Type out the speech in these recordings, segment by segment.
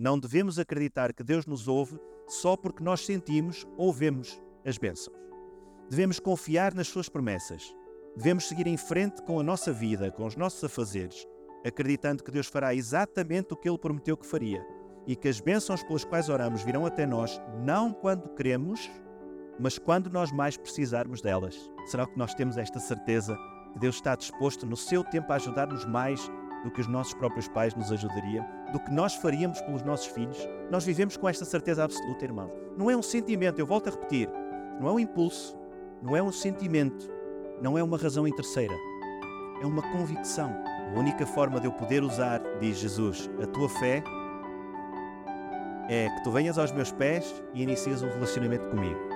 Não devemos acreditar que Deus nos ouve só porque nós sentimos ou vemos as bênçãos. Devemos confiar nas suas promessas. Devemos seguir em frente com a nossa vida, com os nossos afazeres, acreditando que Deus fará exatamente o que Ele prometeu que faria e que as bênçãos pelas quais oramos virão até nós, não quando queremos, mas quando nós mais precisarmos delas. Será que nós temos esta certeza que Deus está disposto no seu tempo a ajudar-nos mais do que os nossos próprios pais nos ajudariam, do que nós faríamos pelos nossos filhos? Nós vivemos com esta certeza absoluta, irmãos. Não é um sentimento, eu volto a repetir, não é um impulso, não é um sentimento, não é uma razão terceira, é uma convicção. A única forma de eu poder usar, diz Jesus, a tua fé é que tu venhas aos meus pés e inicies um relacionamento comigo.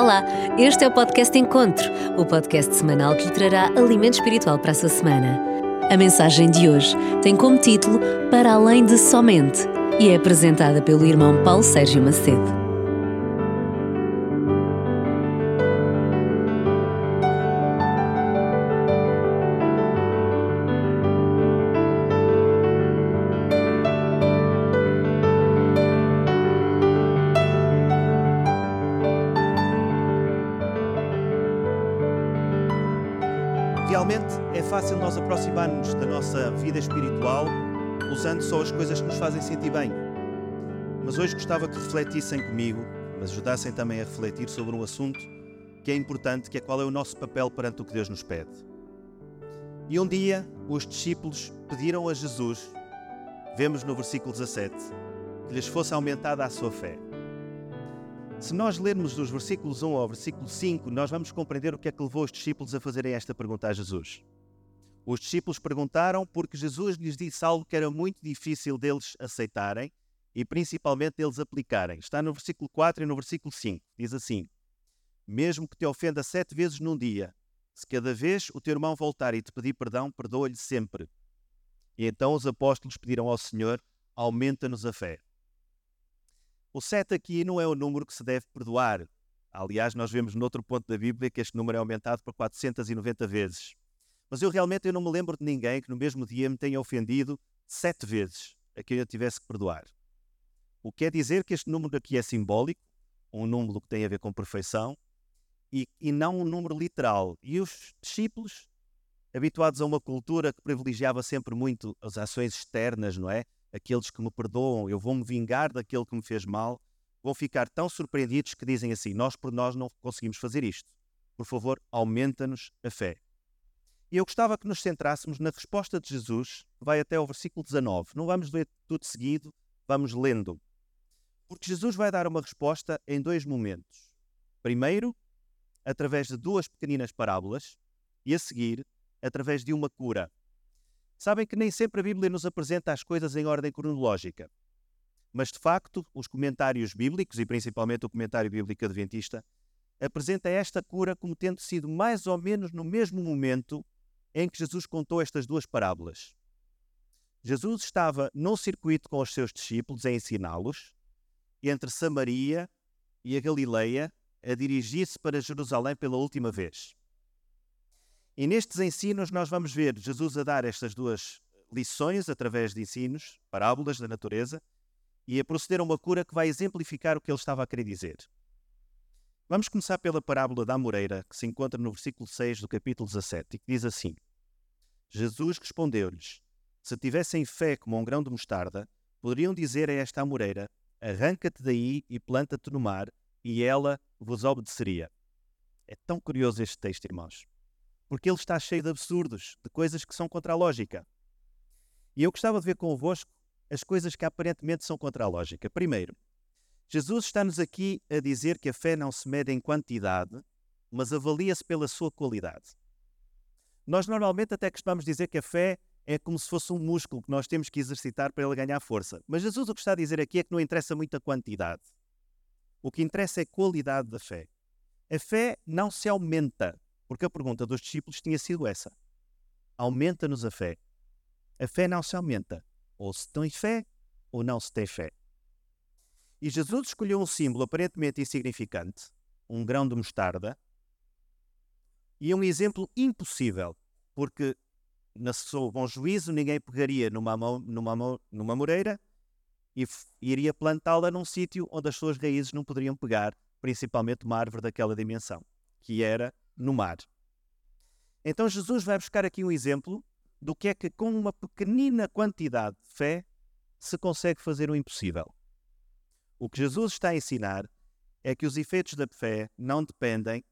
Olá, este é o podcast Encontro, o podcast semanal que lhe trará alimento espiritual para a sua semana. A mensagem de hoje tem como título Para Além de Somente e é apresentada pelo irmão Paulo Sérgio Macedo. Refletissem comigo, mas ajudassem também a refletir sobre um assunto que é importante, que é qual é o nosso papel perante o que Deus nos pede. E um dia os discípulos pediram a Jesus, vemos no versículo 17, que lhes fosse aumentada a sua fé. Se nós lermos dos versículos 1 ao versículo 5, nós vamos compreender o que é que levou os discípulos a fazerem esta pergunta a Jesus. Os discípulos perguntaram porque Jesus lhes disse algo que era muito difícil deles aceitarem e principalmente deles aplicarem. Está no versículo 4 e no versículo 5. Diz assim: Mesmo que te ofenda sete vezes num dia, se cada vez o teu irmão voltar e te pedir perdão, perdoa-lhe sempre. E então os apóstolos pediram ao Senhor: Aumenta-nos a fé. O 7 aqui não é o número que se deve perdoar. Aliás, nós vemos noutro ponto da Bíblia que este número é aumentado por 490 vezes. Mas eu realmente eu não me lembro de ninguém que no mesmo dia me tenha ofendido sete vezes a quem eu tivesse que perdoar. O que quer dizer que este número aqui é simbólico, um número que tem a ver com perfeição, e, e não um número literal. E os discípulos, habituados a uma cultura que privilegiava sempre muito as ações externas, não é? aqueles que me perdoam, eu vou me vingar daquele que me fez mal, vão ficar tão surpreendidos que dizem assim: Nós por nós não conseguimos fazer isto. Por favor, aumenta-nos a fé. E eu gostava que nos centrássemos na resposta de Jesus, que vai até o versículo 19. Não vamos ler tudo seguido, vamos lendo. Porque Jesus vai dar uma resposta em dois momentos. Primeiro, através de duas pequeninas parábolas, e a seguir, através de uma cura. Sabem que nem sempre a Bíblia nos apresenta as coisas em ordem cronológica. Mas, de facto, os comentários bíblicos, e principalmente o comentário bíblico adventista, apresenta esta cura como tendo sido mais ou menos no mesmo momento em que Jesus contou estas duas parábolas. Jesus estava num circuito com os seus discípulos a ensiná-los, entre Samaria e a Galileia, a dirigir-se para Jerusalém pela última vez. E nestes ensinos nós vamos ver Jesus a dar estas duas lições através de ensinos, parábolas da natureza, e a proceder a uma cura que vai exemplificar o que ele estava a querer dizer. Vamos começar pela parábola da amoreira, que se encontra no versículo 6 do capítulo 17, e que diz assim: Jesus respondeu-lhes: Se tivessem fé como um grão de mostarda, poderiam dizer a esta amoreira: Arranca-te daí e planta-te no mar, e ela vos obedeceria. É tão curioso este texto, irmãos porque ele está cheio de absurdos, de coisas que são contra a lógica. E eu gostava de ver convosco as coisas que aparentemente são contra a lógica. Primeiro, Jesus está-nos aqui a dizer que a fé não se mede em quantidade, mas avalia-se pela sua qualidade. Nós normalmente até costumamos dizer que a fé é como se fosse um músculo que nós temos que exercitar para ele ganhar força. Mas Jesus o que está a dizer aqui é que não interessa muito a quantidade. O que interessa é a qualidade da fé. A fé não se aumenta, porque a pergunta dos discípulos tinha sido essa: aumenta-nos a fé. A fé não se aumenta. Ou se tem fé, ou não se tem fé. E Jesus escolheu um símbolo aparentemente insignificante, um grão de mostarda, e um exemplo impossível, porque na seu bom juízo ninguém pegaria numa, numa, numa moreira e iria plantá-la num sítio onde as suas raízes não poderiam pegar, principalmente uma árvore daquela dimensão, que era no mar. Então Jesus vai buscar aqui um exemplo do que é que com uma pequenina quantidade de fé se consegue fazer o impossível. O que Jesus está a ensinar é que os efeitos da fé não dependem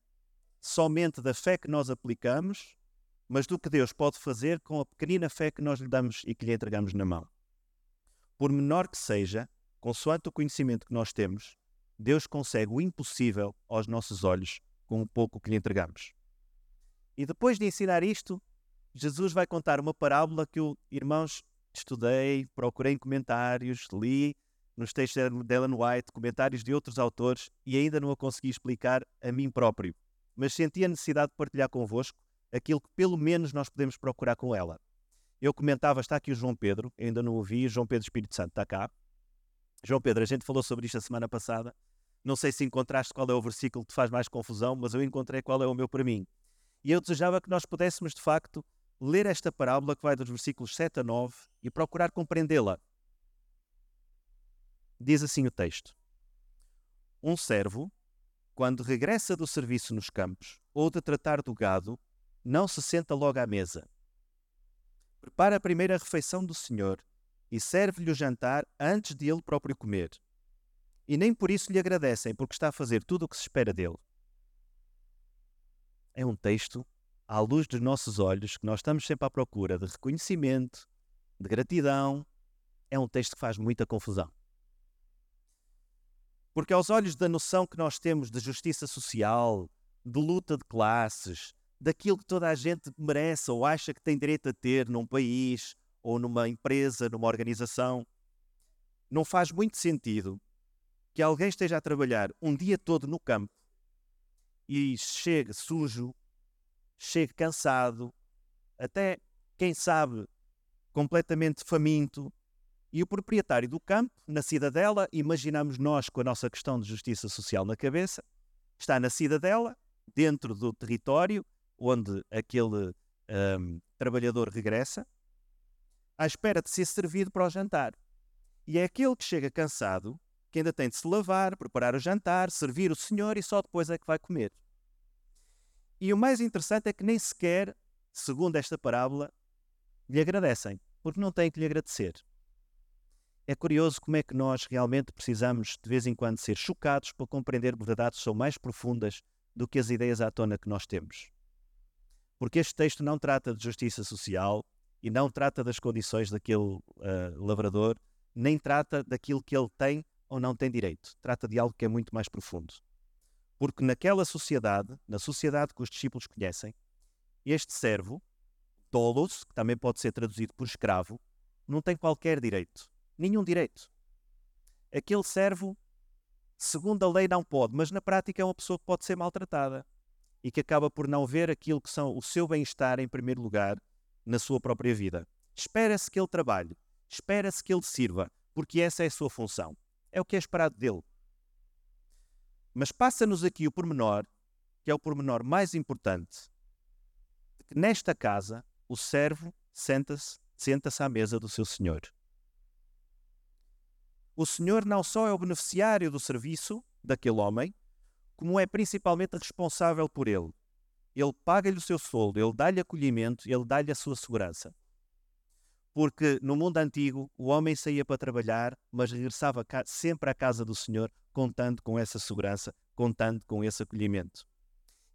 somente da fé que nós aplicamos, mas do que Deus pode fazer com a pequenina fé que nós lhe damos e que lhe entregamos na mão. Por menor que seja, consoante o conhecimento que nós temos, Deus consegue o impossível aos nossos olhos com o pouco que lhe entregamos. E depois de ensinar isto, Jesus vai contar uma parábola que eu, irmãos, estudei, procurei em comentários, li nos textos de Ellen White, comentários de outros autores e ainda não a consegui explicar a mim próprio. Mas senti a necessidade de partilhar convosco aquilo que pelo menos nós podemos procurar com ela. Eu comentava, está aqui o João Pedro, ainda não ouvi, João Pedro Espírito Santo está cá. João Pedro, a gente falou sobre isto a semana passada. Não sei se encontraste qual é o versículo que te faz mais confusão, mas eu encontrei qual é o meu para mim. E eu desejava que nós pudéssemos, de facto, ler esta parábola que vai dos versículos 7 a 9 e procurar compreendê-la. Diz assim o texto: Um servo, quando regressa do serviço nos campos ou de tratar do gado, não se senta logo à mesa. Prepara a primeira refeição do Senhor e serve-lhe o jantar antes de ele próprio comer. E nem por isso lhe agradecem, porque está a fazer tudo o que se espera dele. É um texto à luz dos nossos olhos, que nós estamos sempre à procura de reconhecimento, de gratidão, é um texto que faz muita confusão. Porque, aos olhos da noção que nós temos de justiça social, de luta de classes, daquilo que toda a gente merece ou acha que tem direito a ter num país ou numa empresa, numa organização, não faz muito sentido que alguém esteja a trabalhar um dia todo no campo e chegue sujo, chegue cansado, até, quem sabe, completamente faminto, e o proprietário do campo, na cidadela, imaginamos nós com a nossa questão de justiça social na cabeça, está na cidadela, dentro do território onde aquele um, trabalhador regressa, à espera de ser servido para o jantar. E é aquele que chega cansado, que ainda tem de se lavar, preparar o jantar, servir o senhor e só depois é que vai comer. E o mais interessante é que nem sequer, segundo esta parábola, lhe agradecem, porque não têm que lhe agradecer. É curioso como é que nós realmente precisamos de vez em quando ser chocados para compreender verdades que são mais profundas do que as ideias à tona que nós temos. Porque este texto não trata de justiça social e não trata das condições daquele uh, lavrador, nem trata daquilo que ele tem ou não tem direito. Trata de algo que é muito mais profundo. Porque naquela sociedade, na sociedade que os discípulos conhecem, este servo, tolos, que também pode ser traduzido por escravo, não tem qualquer direito. Nenhum direito. Aquele servo, segundo a lei, não pode, mas na prática é uma pessoa que pode ser maltratada e que acaba por não ver aquilo que são o seu bem-estar em primeiro lugar na sua própria vida. Espera-se que ele trabalhe, espera-se que ele sirva, porque essa é a sua função. É o que é esperado dele. Mas passa-nos aqui o pormenor, que é o pormenor mais importante, que nesta casa o servo senta-se senta-se à mesa do seu senhor. O senhor não só é o beneficiário do serviço daquele homem, como é principalmente responsável por ele. Ele paga-lhe o seu soldo, ele dá-lhe acolhimento, ele dá-lhe a sua segurança. Porque no mundo antigo o homem saía para trabalhar, mas regressava sempre à casa do Senhor contando com essa segurança, contando com esse acolhimento.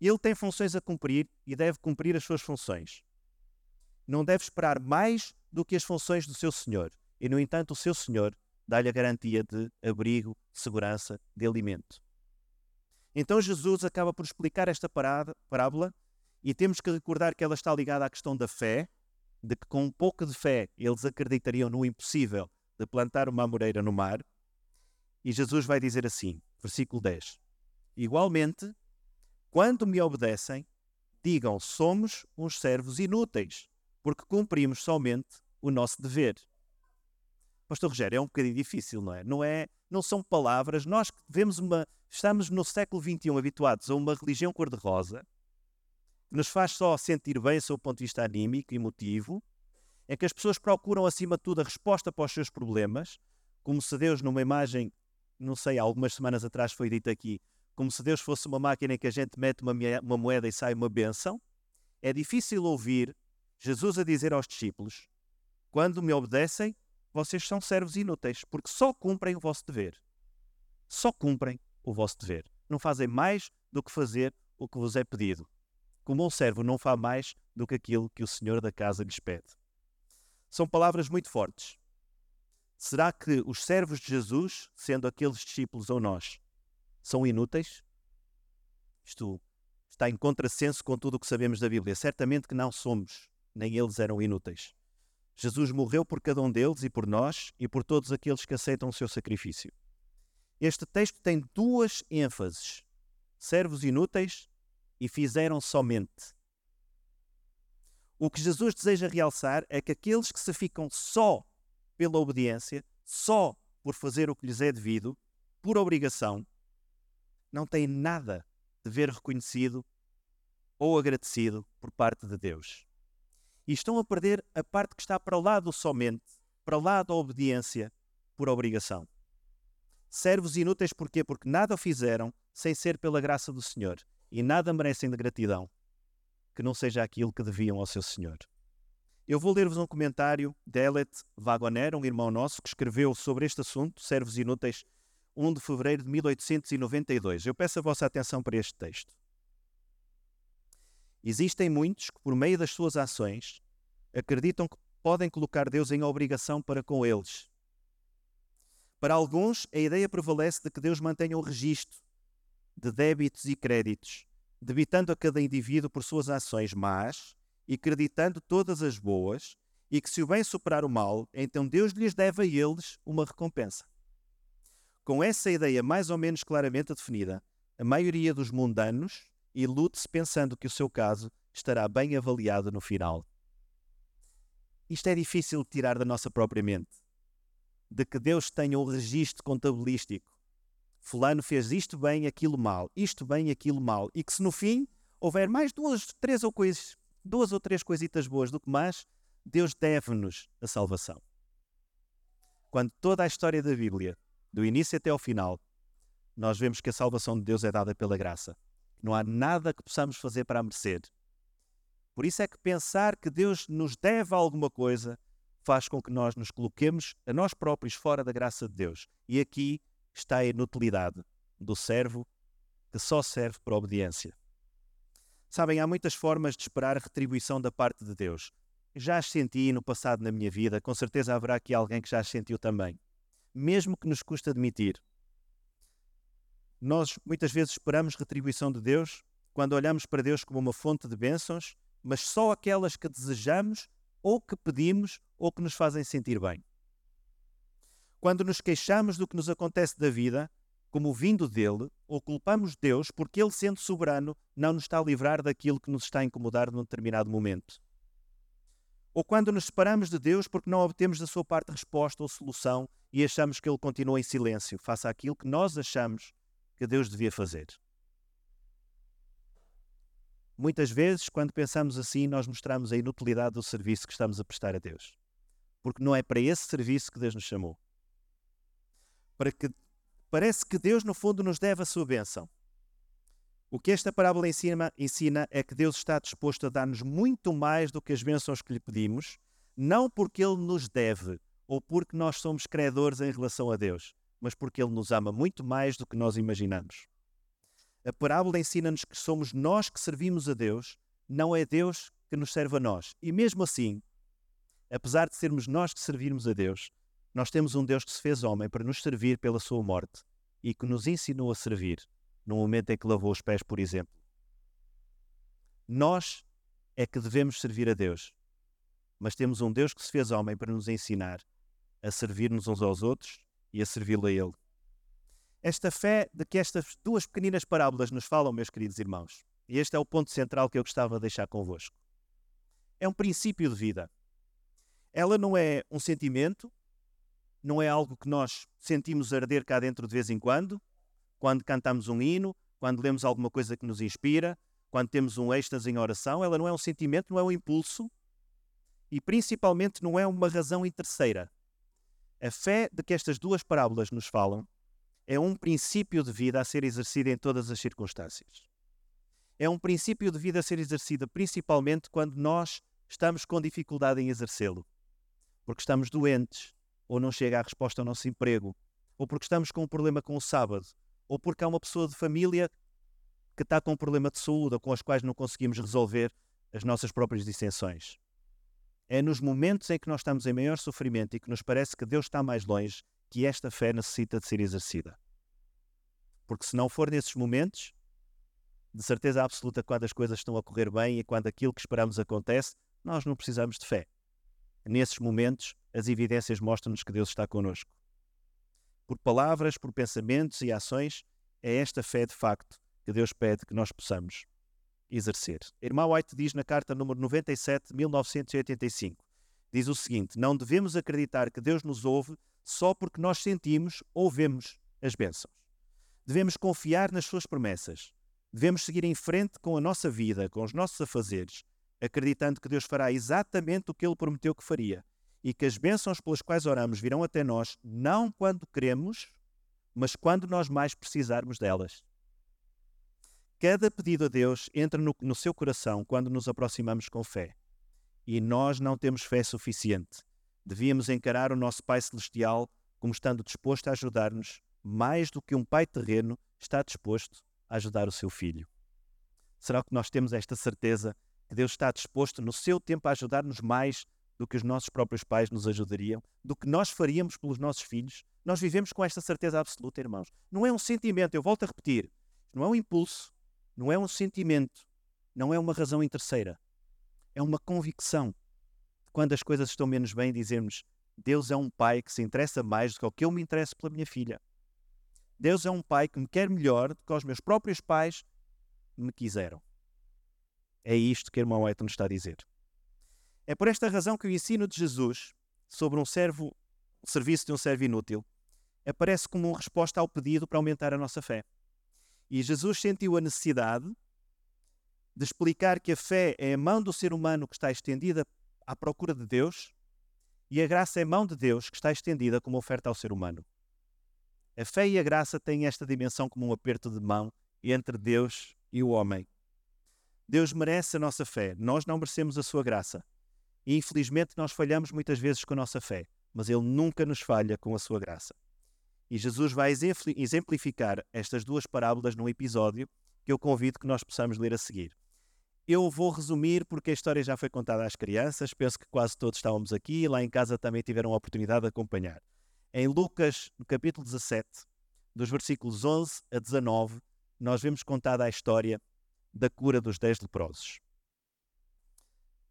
Ele tem funções a cumprir e deve cumprir as suas funções. Não deve esperar mais do que as funções do seu Senhor. E, no entanto, o seu Senhor dá-lhe a garantia de abrigo, segurança, de alimento. Então Jesus acaba por explicar esta parada, parábola e temos que recordar que ela está ligada à questão da fé, de que com um pouco de fé eles acreditariam no impossível de plantar uma amoreira no mar, e Jesus vai dizer assim, versículo 10: Igualmente, quando me obedecem, digam: somos uns servos inúteis, porque cumprimos somente o nosso dever. Pastor Rogério, é um bocadinho difícil, não é? Não é, não são palavras. Nós vemos uma. Estamos no século XXI habituados a uma religião cor-de-rosa que nos faz só sentir bem, do ponto de vista anímico e emotivo, é que as pessoas procuram, acima de tudo, a resposta para os seus problemas, como se Deus, numa imagem, não sei, algumas semanas atrás foi dito aqui, como se Deus fosse uma máquina em que a gente mete uma, uma moeda e sai uma benção. É difícil ouvir Jesus a dizer aos discípulos: quando me obedecem, vocês são servos inúteis, porque só cumprem o vosso dever. Só cumprem o vosso dever. Não fazem mais do que fazer o que vos é pedido. Como um servo não faz mais do que aquilo que o senhor da casa lhes pede. São palavras muito fortes. Será que os servos de Jesus, sendo aqueles discípulos ou nós, são inúteis? Isto está em contrassenso com tudo o que sabemos da Bíblia. Certamente que não somos, nem eles eram inúteis. Jesus morreu por cada um deles e por nós e por todos aqueles que aceitam o seu sacrifício. Este texto tem duas ênfases: servos inúteis e fizeram somente. O que Jesus deseja realçar é que aqueles que se ficam só pela obediência, só por fazer o que lhes é devido, por obrigação, não têm nada de ver reconhecido ou agradecido por parte de Deus e estão a perder a parte que está para lá do somente, para lá da obediência por obrigação. Servos inúteis porquê? Porque nada fizeram sem ser pela graça do Senhor e nada merecem de gratidão que não seja aquilo que deviam ao seu Senhor. Eu vou ler-vos um comentário de Elet Wagoner, um irmão nosso, que escreveu sobre este assunto, servos inúteis, 1 de fevereiro de 1892. Eu peço a vossa atenção para este texto. Existem muitos que, por meio das suas ações, acreditam que podem colocar Deus em obrigação para com eles. Para alguns, a ideia prevalece de que Deus mantenha o registro de débitos e créditos, debitando a cada indivíduo por suas ações más e creditando todas as boas, e que se o bem superar o mal, então Deus lhes deve a eles uma recompensa. Com essa ideia mais ou menos claramente definida, a maioria dos mundanos e lute-se pensando que o seu caso estará bem avaliado no final. Isto é difícil de tirar da nossa própria mente. De que Deus tenha um registro contabilístico. Fulano fez isto bem, aquilo mal, isto bem, aquilo mal, e que se no fim houver mais duas, três ou coisas, duas ou três coisitas boas do que mais, Deus deve-nos a salvação. Quando toda a história da Bíblia, do início até ao final, nós vemos que a salvação de Deus é dada pela graça. Não há nada que possamos fazer para a merecer. Por isso é que pensar que Deus nos deve alguma coisa faz com que nós nos coloquemos a nós próprios fora da graça de Deus. E aqui está a inutilidade do servo que só serve para obediência. Sabem, há muitas formas de esperar retribuição da parte de Deus. Já as senti no passado na minha vida, com certeza haverá aqui alguém que já as sentiu também. Mesmo que nos custa admitir. Nós muitas vezes esperamos retribuição de Deus quando olhamos para Deus como uma fonte de bênçãos, mas só aquelas que desejamos ou que pedimos ou que nos fazem sentir bem. Quando nos queixamos do que nos acontece da vida, como vindo dele, ou culpamos Deus porque ele, sendo soberano, não nos está a livrar daquilo que nos está a incomodar num determinado momento. Ou quando nos separamos de Deus porque não obtemos da sua parte resposta ou solução e achamos que ele continua em silêncio, faça aquilo que nós achamos que Deus devia fazer. Muitas vezes, quando pensamos assim, nós mostramos a inutilidade do serviço que estamos a prestar a Deus. Porque não é para esse serviço que Deus nos chamou. Para que parece que Deus, no fundo, nos deve a sua bênção. O que esta parábola ensina, ensina é que Deus está disposto a dar-nos muito mais do que as bênçãos que lhe pedimos, não porque Ele nos deve ou porque nós somos credores em relação a Deus, mas porque Ele nos ama muito mais do que nós imaginamos. A parábola ensina-nos que somos nós que servimos a Deus, não é Deus que nos serve a nós. E mesmo assim, apesar de sermos nós que servirmos a Deus, nós temos um Deus que se fez homem para nos servir pela sua morte e que nos ensinou a servir no momento em que lavou os pés, por exemplo. Nós é que devemos servir a Deus, mas temos um Deus que se fez homem para nos ensinar a servir-nos uns aos outros e a servi-lo a Ele. Esta fé de que estas duas pequeninas parábolas nos falam, meus queridos irmãos, e este é o ponto central que eu gostava de deixar convosco, é um princípio de vida. Ela não é um sentimento, não é algo que nós sentimos arder cá dentro de vez em quando, quando cantamos um hino, quando lemos alguma coisa que nos inspira, quando temos um êxtase em oração. Ela não é um sentimento, não é um impulso e principalmente não é uma razão terceira. A fé de que estas duas parábolas nos falam é um princípio de vida a ser exercido em todas as circunstâncias. É um princípio de vida a ser exercido principalmente quando nós estamos com dificuldade em exercê-lo. Porque estamos doentes, ou não chega a resposta ao nosso emprego, ou porque estamos com um problema com o sábado, ou porque há uma pessoa de família que está com um problema de saúde ou com as quais não conseguimos resolver as nossas próprias dissensões. É nos momentos em que nós estamos em maior sofrimento e que nos parece que Deus está mais longe que esta fé necessita de ser exercida. Porque se não for nesses momentos, de certeza absoluta, quando as coisas estão a correr bem e quando aquilo que esperamos acontece, nós não precisamos de fé. Nesses momentos, as evidências mostram-nos que Deus está conosco. Por palavras, por pensamentos e ações, é esta fé de facto que Deus pede que nós possamos exercer. Irmã White diz na carta número 97 de 1985, diz o seguinte: Não devemos acreditar que Deus nos ouve só porque nós sentimos ou vemos as bênçãos. Devemos confiar nas suas promessas. Devemos seguir em frente com a nossa vida, com os nossos afazeres, acreditando que Deus fará exatamente o que Ele prometeu que faria e que as bênçãos pelas quais oramos virão até nós não quando queremos, mas quando nós mais precisarmos delas. Cada pedido a Deus entra no, no seu coração quando nos aproximamos com fé. E nós não temos fé suficiente. Devíamos encarar o nosso Pai Celestial como estando disposto a ajudar-nos mais do que um pai terreno está disposto a ajudar o seu filho. Será que nós temos esta certeza que Deus está disposto no seu tempo a ajudar-nos mais do que os nossos próprios pais nos ajudariam, do que nós faríamos pelos nossos filhos? Nós vivemos com esta certeza absoluta, irmãos. Não é um sentimento, eu volto a repetir, não é um impulso, não é um sentimento, não é uma razão terceira. É uma convicção. Quando as coisas estão menos bem, dizemos: Deus é um pai que se interessa mais do que o que eu me interesso pela minha filha. Deus é um pai que me quer melhor do que os meus próprios pais me quiseram. É isto que o irmão White nos está a dizer. É por esta razão que o ensino de Jesus sobre um servo, o serviço de um servo inútil aparece como uma resposta ao pedido para aumentar a nossa fé. E Jesus sentiu a necessidade de explicar que a fé é a mão do ser humano que está estendida à procura de Deus e a graça é mão de Deus que está estendida como oferta ao ser humano. A fé e a graça têm esta dimensão como um aperto de mão entre Deus e o homem. Deus merece a nossa fé, nós não merecemos a sua graça. E infelizmente nós falhamos muitas vezes com a nossa fé, mas Ele nunca nos falha com a sua graça. E Jesus vai exemplificar estas duas parábolas num episódio que eu convido que nós possamos ler a seguir. Eu vou resumir porque a história já foi contada às crianças, penso que quase todos estávamos aqui e lá em casa também tiveram a oportunidade de acompanhar. Em Lucas, no capítulo 17, dos versículos 11 a 19, nós vemos contada a história da cura dos dez leprosos.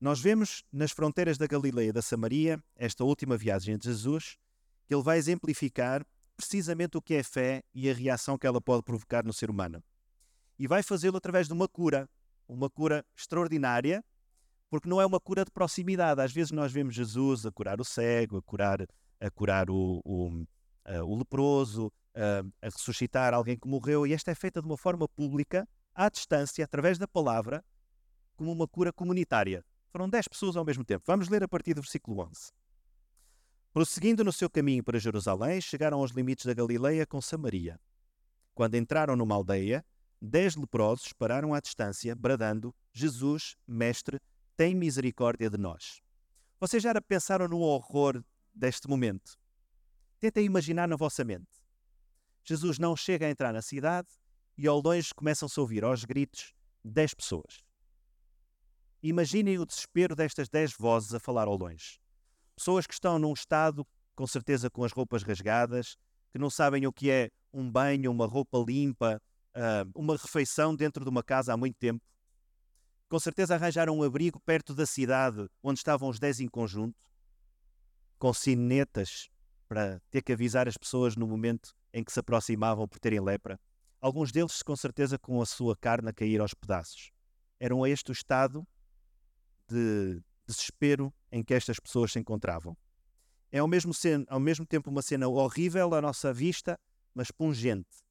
Nós vemos nas fronteiras da Galileia e da Samaria, esta última viagem de Jesus, que ele vai exemplificar precisamente o que é fé e a reação que ela pode provocar no ser humano. E vai fazê-lo através de uma cura, uma cura extraordinária, porque não é uma cura de proximidade. Às vezes nós vemos Jesus a curar o cego, a curar, a curar o, o, uh, o leproso, uh, a ressuscitar alguém que morreu, e esta é feita de uma forma pública, à distância, através da palavra, como uma cura comunitária. Foram 10 pessoas ao mesmo tempo. Vamos ler a partir do versículo 11. Prosseguindo no seu caminho para Jerusalém, chegaram aos limites da Galileia com Samaria. Quando entraram numa aldeia, dez leprosos pararam à distância, bradando: Jesus, Mestre, tem misericórdia de nós. Vocês já pensaram no horror deste momento? Tentem imaginar na vossa mente. Jesus não chega a entrar na cidade e ao longe começam-se a ouvir aos gritos dez pessoas. Imaginem o desespero destas dez vozes a falar ao longe. Pessoas que estão num estado, com certeza com as roupas rasgadas, que não sabem o que é um banho, uma roupa limpa, uh, uma refeição dentro de uma casa há muito tempo. Com certeza arranjaram um abrigo perto da cidade onde estavam os dez em conjunto, com sinetas para ter que avisar as pessoas no momento em que se aproximavam por terem lepra. Alguns deles, com certeza, com a sua carne a cair aos pedaços. Eram este o estado de desespero em que estas pessoas se encontravam. É ao mesmo, ao mesmo tempo uma cena horrível à nossa vista, mas pungente,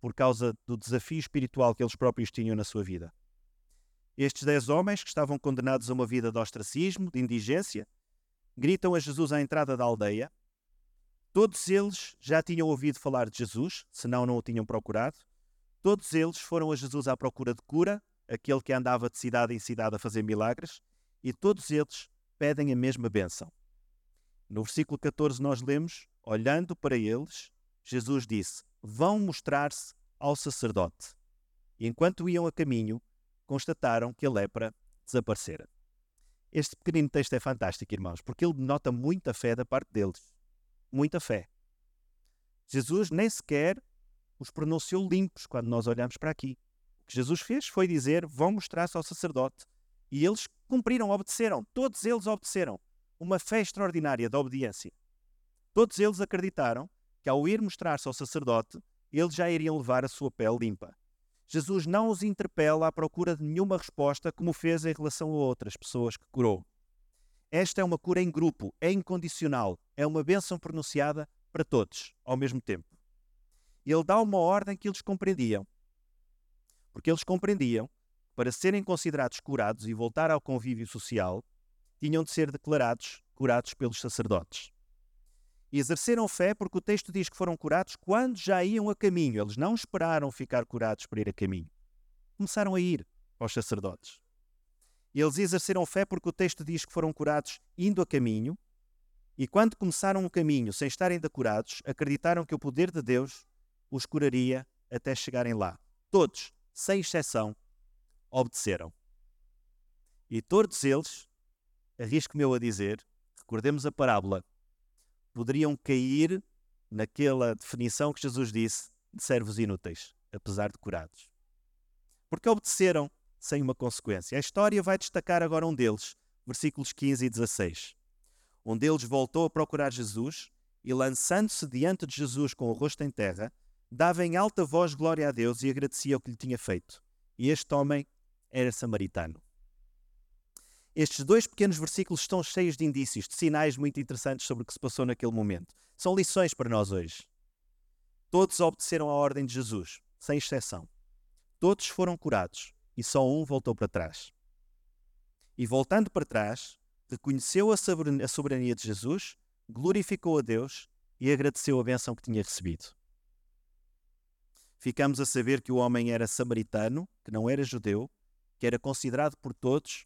por causa do desafio espiritual que eles próprios tinham na sua vida. Estes dez homens, que estavam condenados a uma vida de ostracismo, de indigência, gritam a Jesus à entrada da aldeia. Todos eles já tinham ouvido falar de Jesus, senão não o tinham procurado. Todos eles foram a Jesus à procura de cura, aquele que andava de cidade em cidade a fazer milagres, e todos eles pedem a mesma bênção. No versículo 14 nós lemos: Olhando para eles, Jesus disse: Vão mostrar-se ao sacerdote. E enquanto iam a caminho, constataram que a lepra desaparecera. Este pequenino texto é fantástico, irmãos, porque ele denota muita fé da parte deles. Muita fé. Jesus nem sequer os pronunciou limpos quando nós olhamos para aqui. O que Jesus fez foi dizer: vão mostrar-se ao sacerdote. E eles cumpriram, obedeceram. Todos eles obedeceram. Uma fé extraordinária da obediência. Todos eles acreditaram que ao ir mostrar-se ao sacerdote, eles já iriam levar a sua pele limpa. Jesus não os interpela à procura de nenhuma resposta como fez em relação a outras pessoas que curou. Esta é uma cura em grupo, é incondicional, é uma bênção pronunciada para todos, ao mesmo tempo. Ele dá uma ordem que eles compreendiam. Porque eles compreendiam que, para serem considerados curados e voltar ao convívio social, tinham de ser declarados curados pelos sacerdotes. Exerceram fé porque o texto diz que foram curados quando já iam a caminho. Eles não esperaram ficar curados para ir a caminho. Começaram a ir aos sacerdotes. Eles exerceram fé porque o texto diz que foram curados indo a caminho. E quando começaram o caminho sem estarem ainda curados, acreditaram que o poder de Deus os curaria até chegarem lá. Todos, sem exceção, obedeceram. E todos eles, arrisco-me eu a dizer, recordemos a parábola poderiam cair naquela definição que Jesus disse de servos inúteis, apesar de curados. Porque obedeceram sem uma consequência. A história vai destacar agora um deles, versículos 15 e 16. Um deles voltou a procurar Jesus e, lançando-se diante de Jesus com o rosto em terra, dava em alta voz glória a Deus e agradecia o que lhe tinha feito. E este homem era samaritano. Estes dois pequenos versículos estão cheios de indícios, de sinais muito interessantes sobre o que se passou naquele momento. São lições para nós hoje. Todos obedeceram à ordem de Jesus, sem exceção. Todos foram curados e só um voltou para trás. E voltando para trás, reconheceu a soberania de Jesus, glorificou a Deus e agradeceu a bênção que tinha recebido. Ficamos a saber que o homem era samaritano, que não era judeu, que era considerado por todos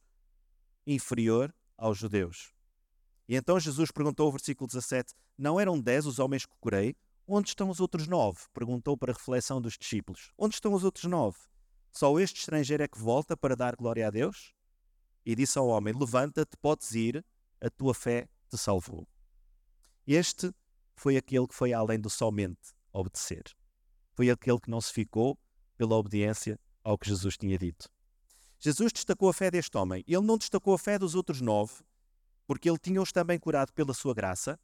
inferior aos judeus. E então Jesus perguntou, versículo 17: Não eram dez os homens que curei? Onde estão os outros nove? Perguntou para a reflexão dos discípulos. Onde estão os outros nove? Só este estrangeiro é que volta para dar glória a Deus? E disse ao homem: Levanta-te, podes ir, a tua fé te salvou. Este foi aquele que foi além do somente obedecer. Foi aquele que não se ficou pela obediência ao que Jesus tinha dito. Jesus destacou a fé deste homem. Ele não destacou a fé dos outros nove, porque ele tinha-os também curado pela sua graça.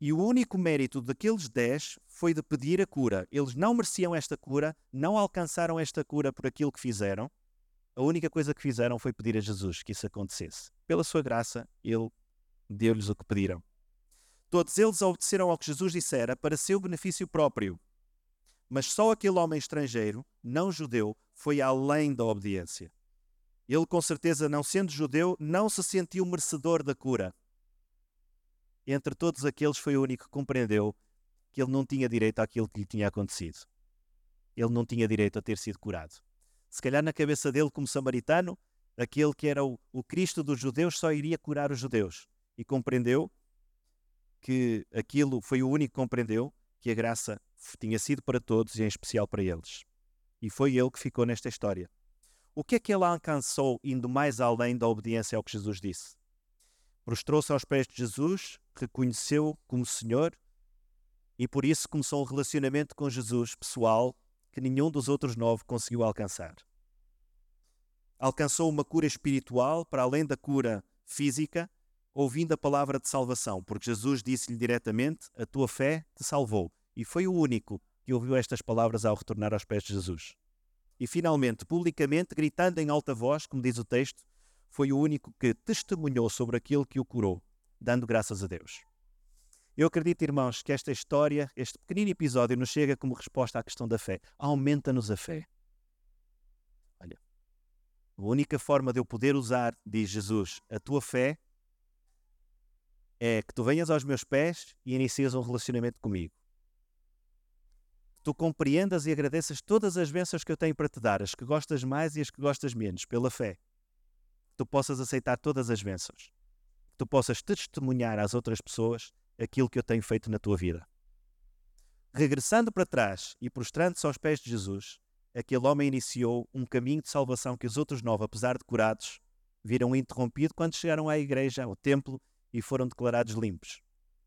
E o único mérito daqueles dez foi de pedir a cura. Eles não mereciam esta cura, não alcançaram esta cura por aquilo que fizeram. A única coisa que fizeram foi pedir a Jesus que isso acontecesse. Pela sua graça, ele deu-lhes o que pediram. Todos eles obedeceram ao que Jesus dissera para seu benefício próprio. Mas só aquele homem estrangeiro, não judeu, foi além da obediência. Ele, com certeza, não sendo judeu, não se sentiu merecedor da cura. Entre todos aqueles, foi o único que compreendeu que ele não tinha direito àquilo que lhe tinha acontecido. Ele não tinha direito a ter sido curado. Se calhar, na cabeça dele, como samaritano, aquele que era o, o Cristo dos judeus só iria curar os judeus. E compreendeu que aquilo foi o único que compreendeu que a graça tinha sido para todos e em especial para eles. E foi ele que ficou nesta história. O que é que ele alcançou indo mais além da obediência ao que Jesus disse? Prostrou-se aos pés de Jesus, reconheceu como Senhor e por isso começou um relacionamento com Jesus pessoal que nenhum dos outros nove conseguiu alcançar. Alcançou uma cura espiritual para além da cura física, ouvindo a palavra de salvação, porque Jesus disse-lhe diretamente: A tua fé te salvou e foi o único que ouviu estas palavras ao retornar aos pés de Jesus. E finalmente, publicamente, gritando em alta voz, como diz o texto, foi o único que testemunhou sobre aquilo que o curou, dando graças a Deus. Eu acredito, irmãos, que esta história, este pequenino episódio, nos chega como resposta à questão da fé. Aumenta-nos a fé. Olha, a única forma de eu poder usar, diz Jesus, a tua fé é que tu venhas aos meus pés e inicies um relacionamento comigo. Tu compreendas e agradeças todas as bênçãos que eu tenho para te dar, as que gostas mais e as que gostas menos, pela fé. Que tu possas aceitar todas as bênçãos. Que tu possas testemunhar às outras pessoas aquilo que eu tenho feito na tua vida. Regressando para trás e prostrando-se aos pés de Jesus, aquele homem iniciou um caminho de salvação que os outros nove, apesar de curados, viram interrompido quando chegaram à igreja, ao templo, e foram declarados limpos.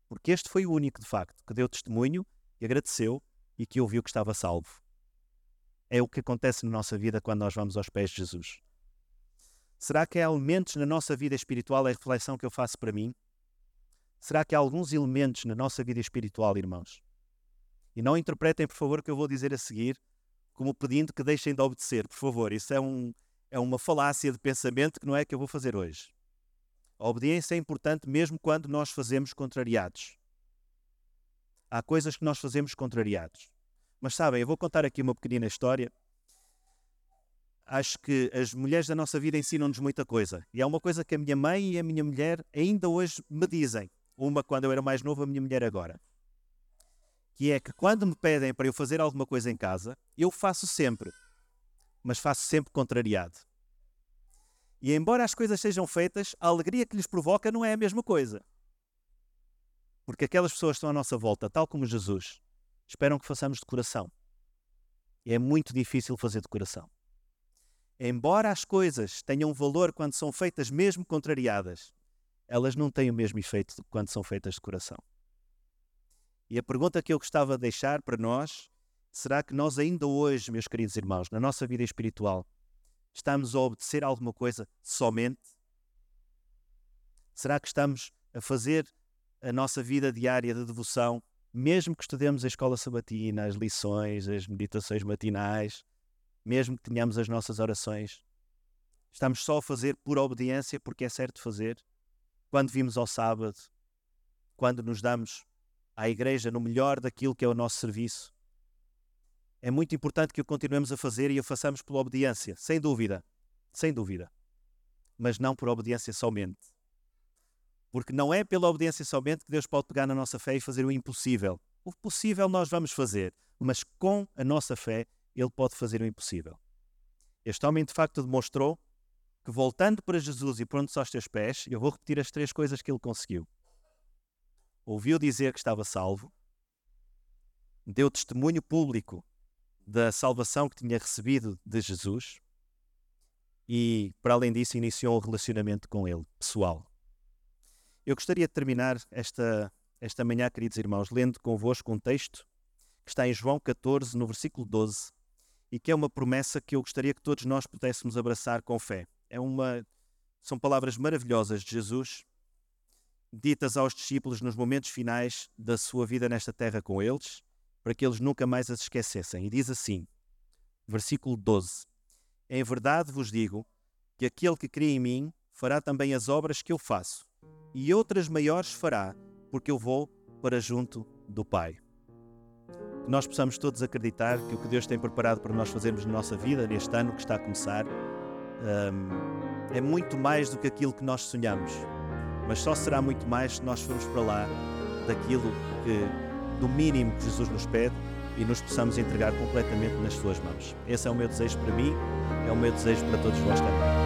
Porque este foi o único, de facto, que deu testemunho e agradeceu e que ouviu que estava salvo. É o que acontece na nossa vida quando nós vamos aos pés de Jesus. Será que há elementos na nossa vida espiritual, é a reflexão que eu faço para mim? Será que há alguns elementos na nossa vida espiritual, irmãos? E não interpretem, por favor, o que eu vou dizer a seguir como pedindo que deixem de obedecer, por favor. Isso é, um, é uma falácia de pensamento que não é que eu vou fazer hoje. A obediência é importante mesmo quando nós fazemos contrariados. Há coisas que nós fazemos contrariados. Mas sabem, eu vou contar aqui uma pequenina história. Acho que as mulheres da nossa vida ensinam-nos muita coisa. E é uma coisa que a minha mãe e a minha mulher ainda hoje me dizem. Uma quando eu era mais novo, a minha mulher agora. Que é que quando me pedem para eu fazer alguma coisa em casa, eu faço sempre. Mas faço sempre contrariado. E embora as coisas sejam feitas, a alegria que lhes provoca não é a mesma coisa. Porque aquelas pessoas que estão à nossa volta, tal como Jesus, esperam que façamos de coração. E é muito difícil fazer de coração. Embora as coisas tenham valor quando são feitas mesmo contrariadas, elas não têm o mesmo efeito quando são feitas de coração. E a pergunta que eu gostava de deixar para nós será que nós ainda hoje, meus queridos irmãos, na nossa vida espiritual, estamos a obedecer alguma coisa somente? Será que estamos a fazer a nossa vida diária de devoção, mesmo que estudemos a escola sabatina, as lições, as meditações matinais, mesmo que tenhamos as nossas orações? Estamos só a fazer por obediência, porque é certo fazer? Quando vimos ao sábado, quando nos damos à igreja no melhor daquilo que é o nosso serviço, é muito importante que o continuemos a fazer e o façamos pela obediência, sem dúvida, sem dúvida. Mas não por obediência somente. Porque não é pela obediência somente que Deus pode pegar na nossa fé e fazer o impossível. O possível nós vamos fazer, mas com a nossa fé Ele pode fazer o impossível. Este homem de facto demonstrou que voltando para Jesus e pronto aos teus pés, eu vou repetir as três coisas que ele conseguiu. Ouviu dizer que estava salvo, deu testemunho público da salvação que tinha recebido de Jesus e, para além disso, iniciou um relacionamento com ele, pessoal. Eu gostaria de terminar esta, esta manhã, queridos irmãos, lendo convosco um texto que está em João 14, no versículo 12, e que é uma promessa que eu gostaria que todos nós pudéssemos abraçar com fé. É uma, são palavras maravilhosas de Jesus, ditas aos discípulos nos momentos finais da sua vida nesta terra com eles, para que eles nunca mais as esquecessem. E diz assim, versículo 12: Em verdade vos digo que aquele que crê em mim fará também as obras que eu faço, e outras maiores fará, porque eu vou para junto do Pai. Que nós possamos todos acreditar que o que Deus tem preparado para nós fazermos na nossa vida, neste ano que está a começar, um, é muito mais do que aquilo que nós sonhamos. Mas só será muito mais se nós formos para lá daquilo que do mínimo que Jesus nos pede e nos possamos entregar completamente nas suas mãos. Esse é o meu desejo para mim, é o meu desejo para todos vós também.